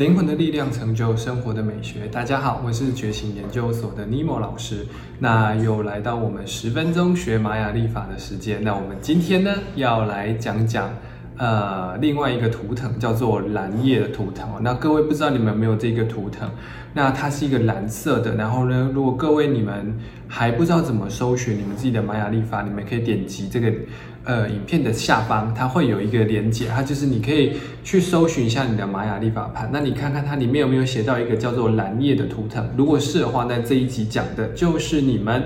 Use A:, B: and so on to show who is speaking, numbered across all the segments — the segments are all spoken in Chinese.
A: 灵魂的力量成就生活的美学。大家好，我是觉醒研究所的尼莫老师。那又来到我们十分钟学玛雅历法的时间。那我们今天呢，要来讲讲呃另外一个图腾，叫做蓝叶的图腾。那各位不知道你们有没有这个图腾？那它是一个蓝色的。然后呢，如果各位你们还不知道怎么搜寻你们自己的玛雅历法，你们可以点击这个。呃，影片的下方它会有一个连接，它就是你可以去搜寻一下你的玛雅历法盘，那你看看它里面有没有写到一个叫做蓝叶的图腾，如果是的话，那这一集讲的就是你们。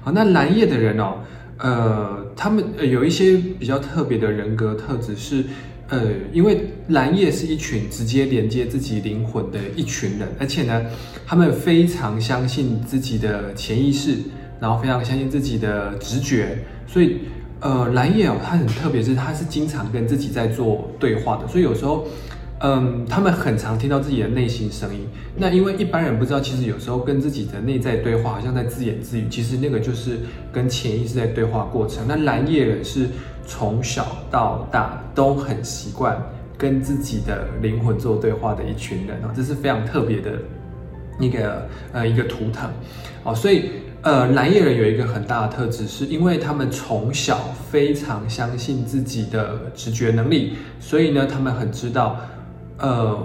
A: 好，那蓝叶的人哦，呃，他们呃有一些比较特别的人格特质是，呃，因为蓝叶是一群直接连接自己灵魂的一群人，而且呢，他们非常相信自己的潜意识，然后非常相信自己的直觉，所以。呃，蓝叶哦，他很特别，是他是经常跟自己在做对话的，所以有时候，嗯，他们很常听到自己的内心声音。那因为一般人不知道，其实有时候跟自己的内在对话，好像在自言自语，其实那个就是跟潜意识在对话过程。那蓝叶人是从小到大都很习惯跟自己的灵魂做对话的一群人啊，这是非常特别的一个呃一个图腾哦，所以。呃，蓝叶人有一个很大的特质，是因为他们从小非常相信自己的直觉能力，所以呢，他们很知道，呃，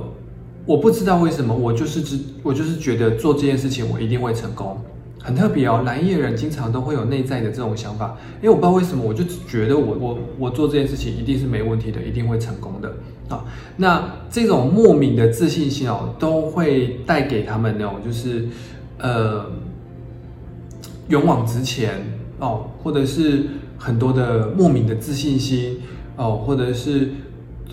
A: 我不知道为什么，我就是知，我就是觉得做这件事情我一定会成功，很特别哦。蓝叶人经常都会有内在的这种想法，因为我不知道为什么，我就觉得我我我做这件事情一定是没问题的，一定会成功的啊。那这种莫名的自信心哦，都会带给他们那种就是，呃。勇往直前哦，或者是很多的莫名的自信心哦，或者是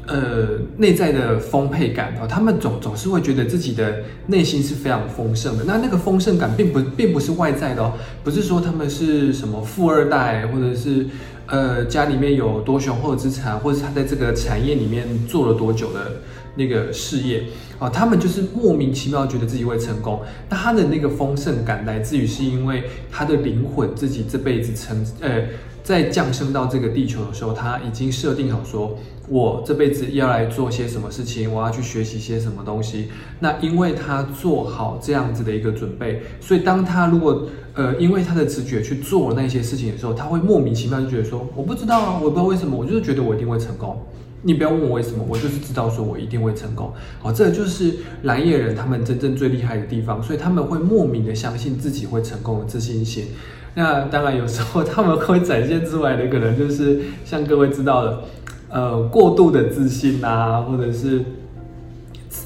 A: 呃内在的丰沛感哦，他们总总是会觉得自己的内心是非常丰盛的。那那个丰盛感并不并不是外在的哦，不是说他们是什么富二代，或者是呃家里面有多雄厚资产，或者是他在这个产业里面做了多久的。那个事业啊，他们就是莫名其妙觉得自己会成功。那他的那个丰盛感来自于是因为他的灵魂自己这辈子成呃，在降生到这个地球的时候，他已经设定好说，我这辈子要来做些什么事情，我要去学习些什么东西。那因为他做好这样子的一个准备，所以当他如果呃因为他的直觉去做那些事情的时候，他会莫名其妙就觉得说，我不知道啊，我不知道为什么，我就是觉得我一定会成功。你不要问我为什么，我就是知道说我一定会成功。好，这就是蓝叶人他们真正最厉害的地方，所以他们会莫名的相信自己会成功的自信心。那当然有时候他们会展现出来的可能就是像各位知道的，呃，过度的自信啊，或者是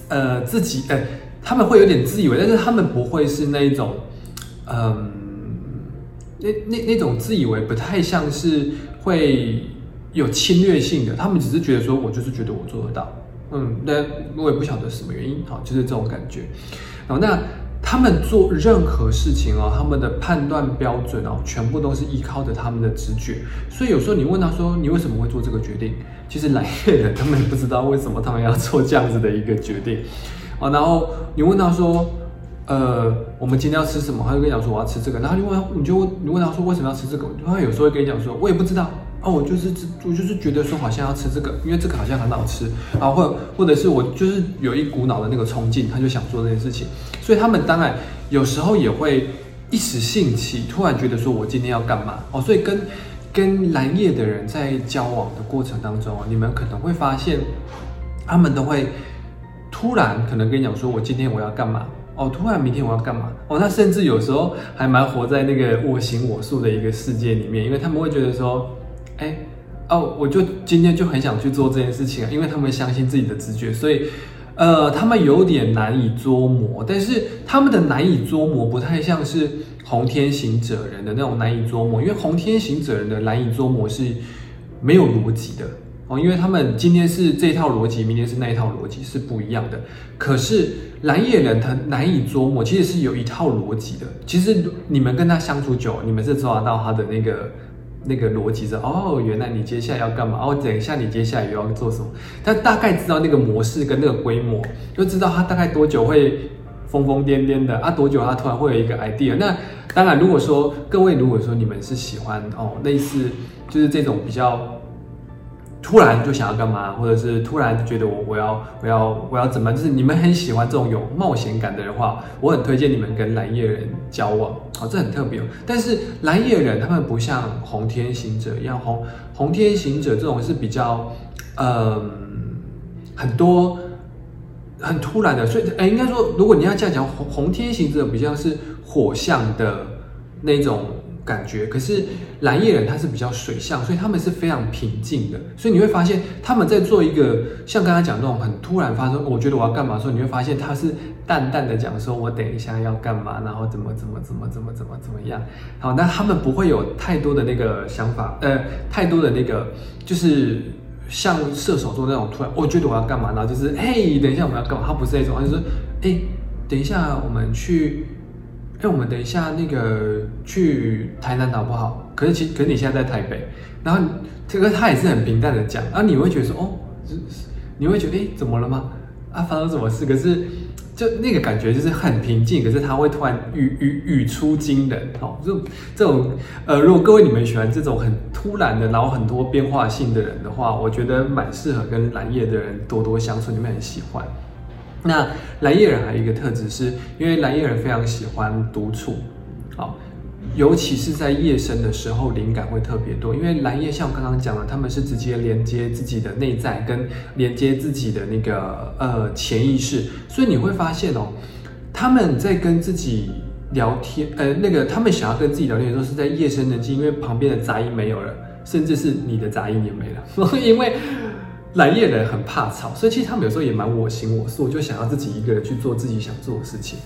A: 呃自己呃，他们会有点自以为，但是他们不会是那一种，嗯，那那那种自以为不太像是会。有侵略性的，他们只是觉得说，我就是觉得我做得到，嗯，那我也不晓得什么原因，好，就是这种感觉。好，那他们做任何事情哦，他们的判断标准哦，全部都是依靠着他们的直觉。所以有时候你问他说，你为什么会做这个决定？其实来 月的 他们也不知道为什么他们要做这样子的一个决定。哦，然后你问他说，呃，我们今天要吃什么？他就跟你讲说我要吃这个。然后你问，你就你问他说为什么要吃这个？他有时候会跟你讲说，我也不知道。哦，我就是我就是觉得说好像要吃这个，因为这个好像很好吃。然后，或或者是我就是有一股脑的那个冲劲，他就想做这件事情，所以他们当然有时候也会一时兴起，突然觉得说我今天要干嘛。哦，所以跟跟蓝叶的人在交往的过程当中，你们可能会发现他们都会突然可能跟你讲说，我今天我要干嘛。哦，突然明天我要干嘛。哦，那甚至有时候还蛮活在那个我行我素的一个世界里面，因为他们会觉得说。哎，哦，我就今天就很想去做这件事情啊，因为他们相信自己的直觉，所以，呃，他们有点难以捉摸，但是他们的难以捉摸不太像是红天行者人的那种难以捉摸，因为红天行者人的难以捉摸是没有逻辑的哦，因为他们今天是这套逻辑，明天是那一套逻辑是不一样的。可是蓝叶人他难以捉摸，其实是有一套逻辑的。其实你们跟他相处久，你们是抓到他的那个。那个逻辑是哦，原来你接下来要干嘛？哦，等一下你接下来又要做什么？他大概知道那个模式跟那个规模，就知道他大概多久会疯疯癫癫的啊？多久他突然会有一个 idea？那当然，如果说各位如果说你们是喜欢哦，类似就是这种比较突然就想要干嘛，或者是突然觉得我我要我要我要怎么，就是你们很喜欢这种有冒险感的人话，我很推荐你们跟蓝叶人交往，好，这很特别。但是蓝叶人他们不像红天行者一样，红红天行者这种是比较，嗯，很多很突然的，所以哎，应该说，如果你要这样讲，红红天行者比较是火象的那种。感觉，可是蓝叶人他是比较水象，所以他们是非常平静的。所以你会发现他们在做一个像刚才讲那种很突然发生，我觉得我要干嘛的时候，你会发现他是淡淡的讲说，我等一下要干嘛，然后怎么怎么怎么怎么怎么怎么样。好，那他们不会有太多的那个想法，呃，太多的那个就是像射手座那种突然，我觉得我要干嘛，然后就是嘿，等一下我们要干嘛？他不是那种，他就是哎，等一下我们去。哎，我们等一下那个去台南好不好？可是其可是你现在在台北，然后这个他也是很平淡的讲，然后你会觉得说哦，你会觉得哎怎么了吗？啊发生什么事？可是就那个感觉就是很平静，可是他会突然语语语出惊人，哦，就这种呃，如果各位你们喜欢这种很突然的，然后很多变化性的人的话，我觉得蛮适合跟蓝叶的人多多相处，你们很喜欢。那蓝叶人还有一个特质，是因为蓝叶人非常喜欢独处，好，尤其是在夜深的时候，灵感会特别多。因为蓝叶像我刚刚讲了，他们是直接连接自己的内在，跟连接自己的那个呃潜意识，所以你会发现哦，他们在跟自己聊天，呃，那个他们想要跟自己聊天的时候，是在夜深人静，因为旁边的杂音没有了，甚至是你的杂音也没了，因为。蓝叶人很怕吵，所以其实他们有时候也蛮我行我素，就想要自己一个人去做自己想做的事情。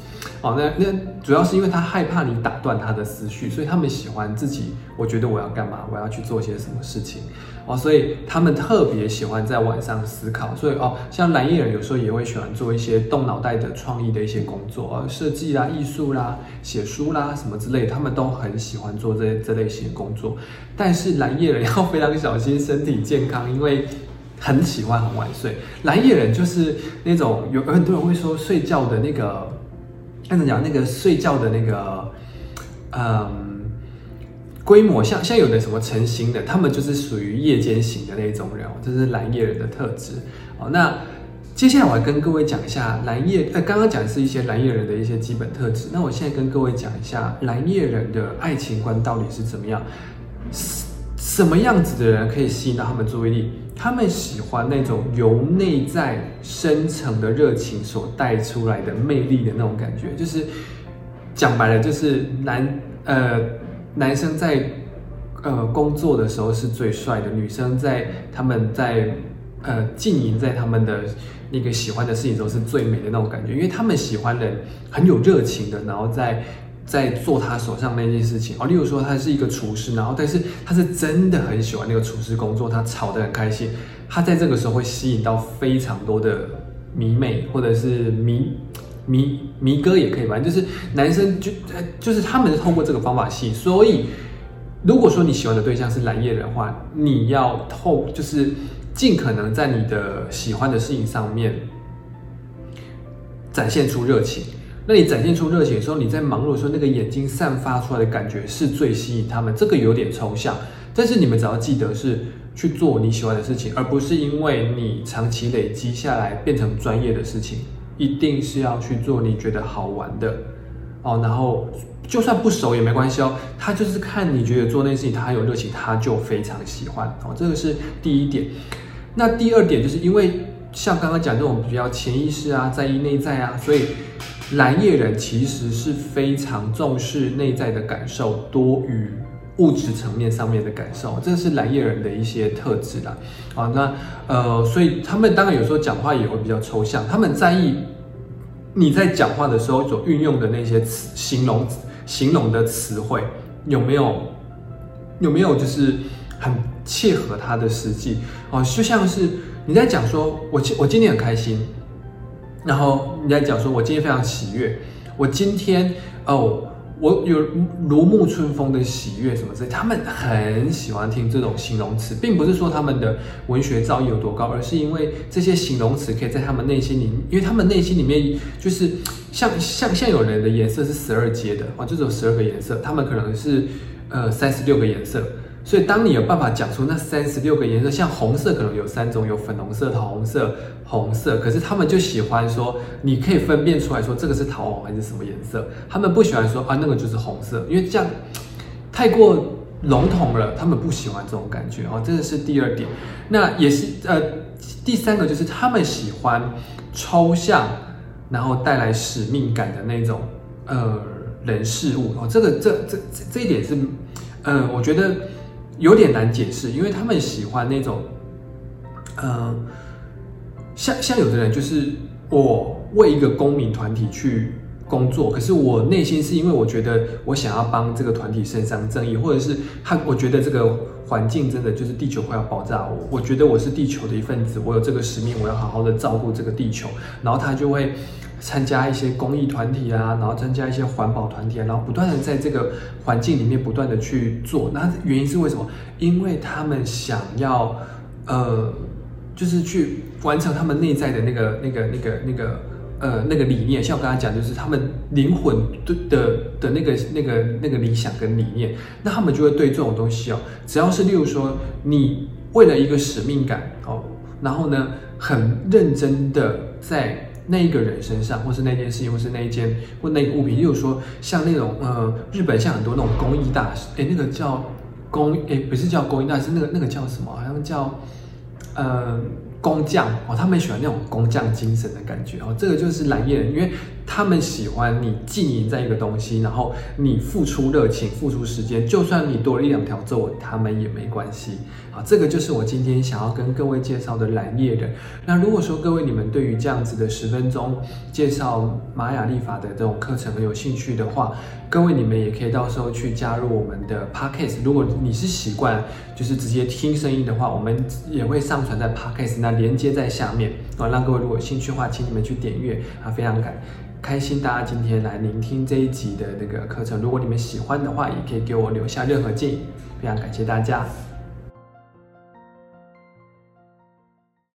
A: 哦，那那主要是因为他害怕你打断他的思绪，所以他们喜欢自己。我觉得我要干嘛，我要去做些什么事情。哦，所以他们特别喜欢在晚上思考。所以哦，像蓝叶人有时候也会喜欢做一些动脑袋的创意的一些工作，设计啦、艺术啦、写书啦什么之类，他们都很喜欢做这这类型的工作。但是蓝叶人要非常小心身体健康，因为。很喜欢很晚睡，蓝叶人就是那种有很多人会说睡觉的那个，怎么讲？那个睡觉的那个，嗯，规模像像有的什么成型的，他们就是属于夜间型的那种人，这是蓝叶人的特质。哦，那接下来我要跟各位讲一下蓝叶，呃，刚刚讲的是一些蓝叶人的一些基本特质，那我现在跟各位讲一下蓝叶人的爱情观到底是怎么样，什么样子的人可以吸引到他们注意力？他们喜欢那种由内在深层的热情所带出来的魅力的那种感觉，就是讲白了，就是男呃男生在呃工作的时候是最帅的，女生在他们在呃经营在他们的那个喜欢的事情中是最美的那种感觉，因为他们喜欢的很有热情的，然后在。在做他手上那件事情哦，例如说他是一个厨师，然后但是他是真的很喜欢那个厨师工作，他炒得很开心，他在这个时候会吸引到非常多的迷妹或者是迷迷迷哥也可以吧，就是男生就就是他们是通过这个方法吸引，所以如果说你喜欢的对象是蓝叶的话，你要透就是尽可能在你的喜欢的事情上面展现出热情。那你展现出热情的时候，你在忙碌的时候，那个眼睛散发出来的感觉是最吸引他们。这个有点抽象，但是你们只要记得是去做你喜欢的事情，而不是因为你长期累积下来变成专业的事情，一定是要去做你觉得好玩的哦。然后就算不熟也没关系哦，他就是看你觉得做那件事情他有热情，他就非常喜欢哦。这个是第一点。那第二点就是因为像刚刚讲这种比较潜意识啊，在意内在啊，所以。蓝叶人其实是非常重视内在的感受多于物质层面上面的感受，这是蓝叶人的一些特质啦。好，那呃，所以他们当然有时候讲话也会比较抽象，他们在意你在讲话的时候所运用的那些词、形容、形容的词汇有没有有没有就是很切合他的实际哦，就像是你在讲说，我我今天很开心。然后你在讲说，我今天非常喜悦，我今天哦，我有如沐春风的喜悦什么之类，他们很喜欢听这种形容词，并不是说他们的文学造诣有多高，而是因为这些形容词可以在他们内心里，因为他们内心里面就是像像像有人的颜色是十二阶的啊，就有十二个颜色，他们可能是呃三十六个颜色。所以当你有办法讲出那三十六个颜色，像红色可能有三种，有粉红色、桃红色、红色，可是他们就喜欢说，你可以分辨出来说这个是桃红还是什么颜色，他们不喜欢说啊那个就是红色，因为这样太过笼统了，他们不喜欢这种感觉哦，这个是第二点。那也是呃第三个就是他们喜欢抽象，然后带来使命感的那种呃人事物哦，这个这这这这一点是嗯，我觉得。有点难解释，因为他们喜欢那种，嗯，像像有的人就是我为一个公民团体去工作，可是我内心是因为我觉得我想要帮这个团体伸张正义，或者是他我觉得这个环境真的就是地球快要爆炸，我我觉得我是地球的一份子，我有这个使命，我要好好的照顾这个地球，然后他就会。参加一些公益团体啊，然后参加一些环保团体啊，然后不断的在这个环境里面不断的去做。那原因是为什么？因为他们想要，呃，就是去完成他们内在的那个、那个、那个、那个，呃，那个理念。像我刚才讲，就是他们灵魂的的的那个、那个、那个理想跟理念。那他们就会对这种东西哦，只要是例如说，你为了一个使命感哦，然后呢，很认真的在。那一个人身上，或是那件事情，或是那一件或那个物品，例如说像那种呃，日本像很多那种工艺大师，哎，那个叫工，哎，不是叫工艺大师，那个那个叫什么？好像叫呃。工匠哦，他们喜欢那种工匠精神的感觉哦，这个就是蓝叶人，因为他们喜欢你经营在一个东西，然后你付出热情、付出时间，就算你多了一两条皱纹，他们也没关系啊。这个就是我今天想要跟各位介绍的蓝叶人。那如果说各位你们对于这样子的十分钟介绍玛雅历法的这种课程很有兴趣的话，各位你们也可以到时候去加入我们的 podcast。如果你是习惯就是直接听声音的话，我们也会上传在 podcast 那连接在下面啊，让各位如果有兴趣的话，请你们去点阅啊，非常感开心大家今天来聆听这一集的那个课程。如果你们喜欢的话，也可以给我留下任何建议，非常感谢大家。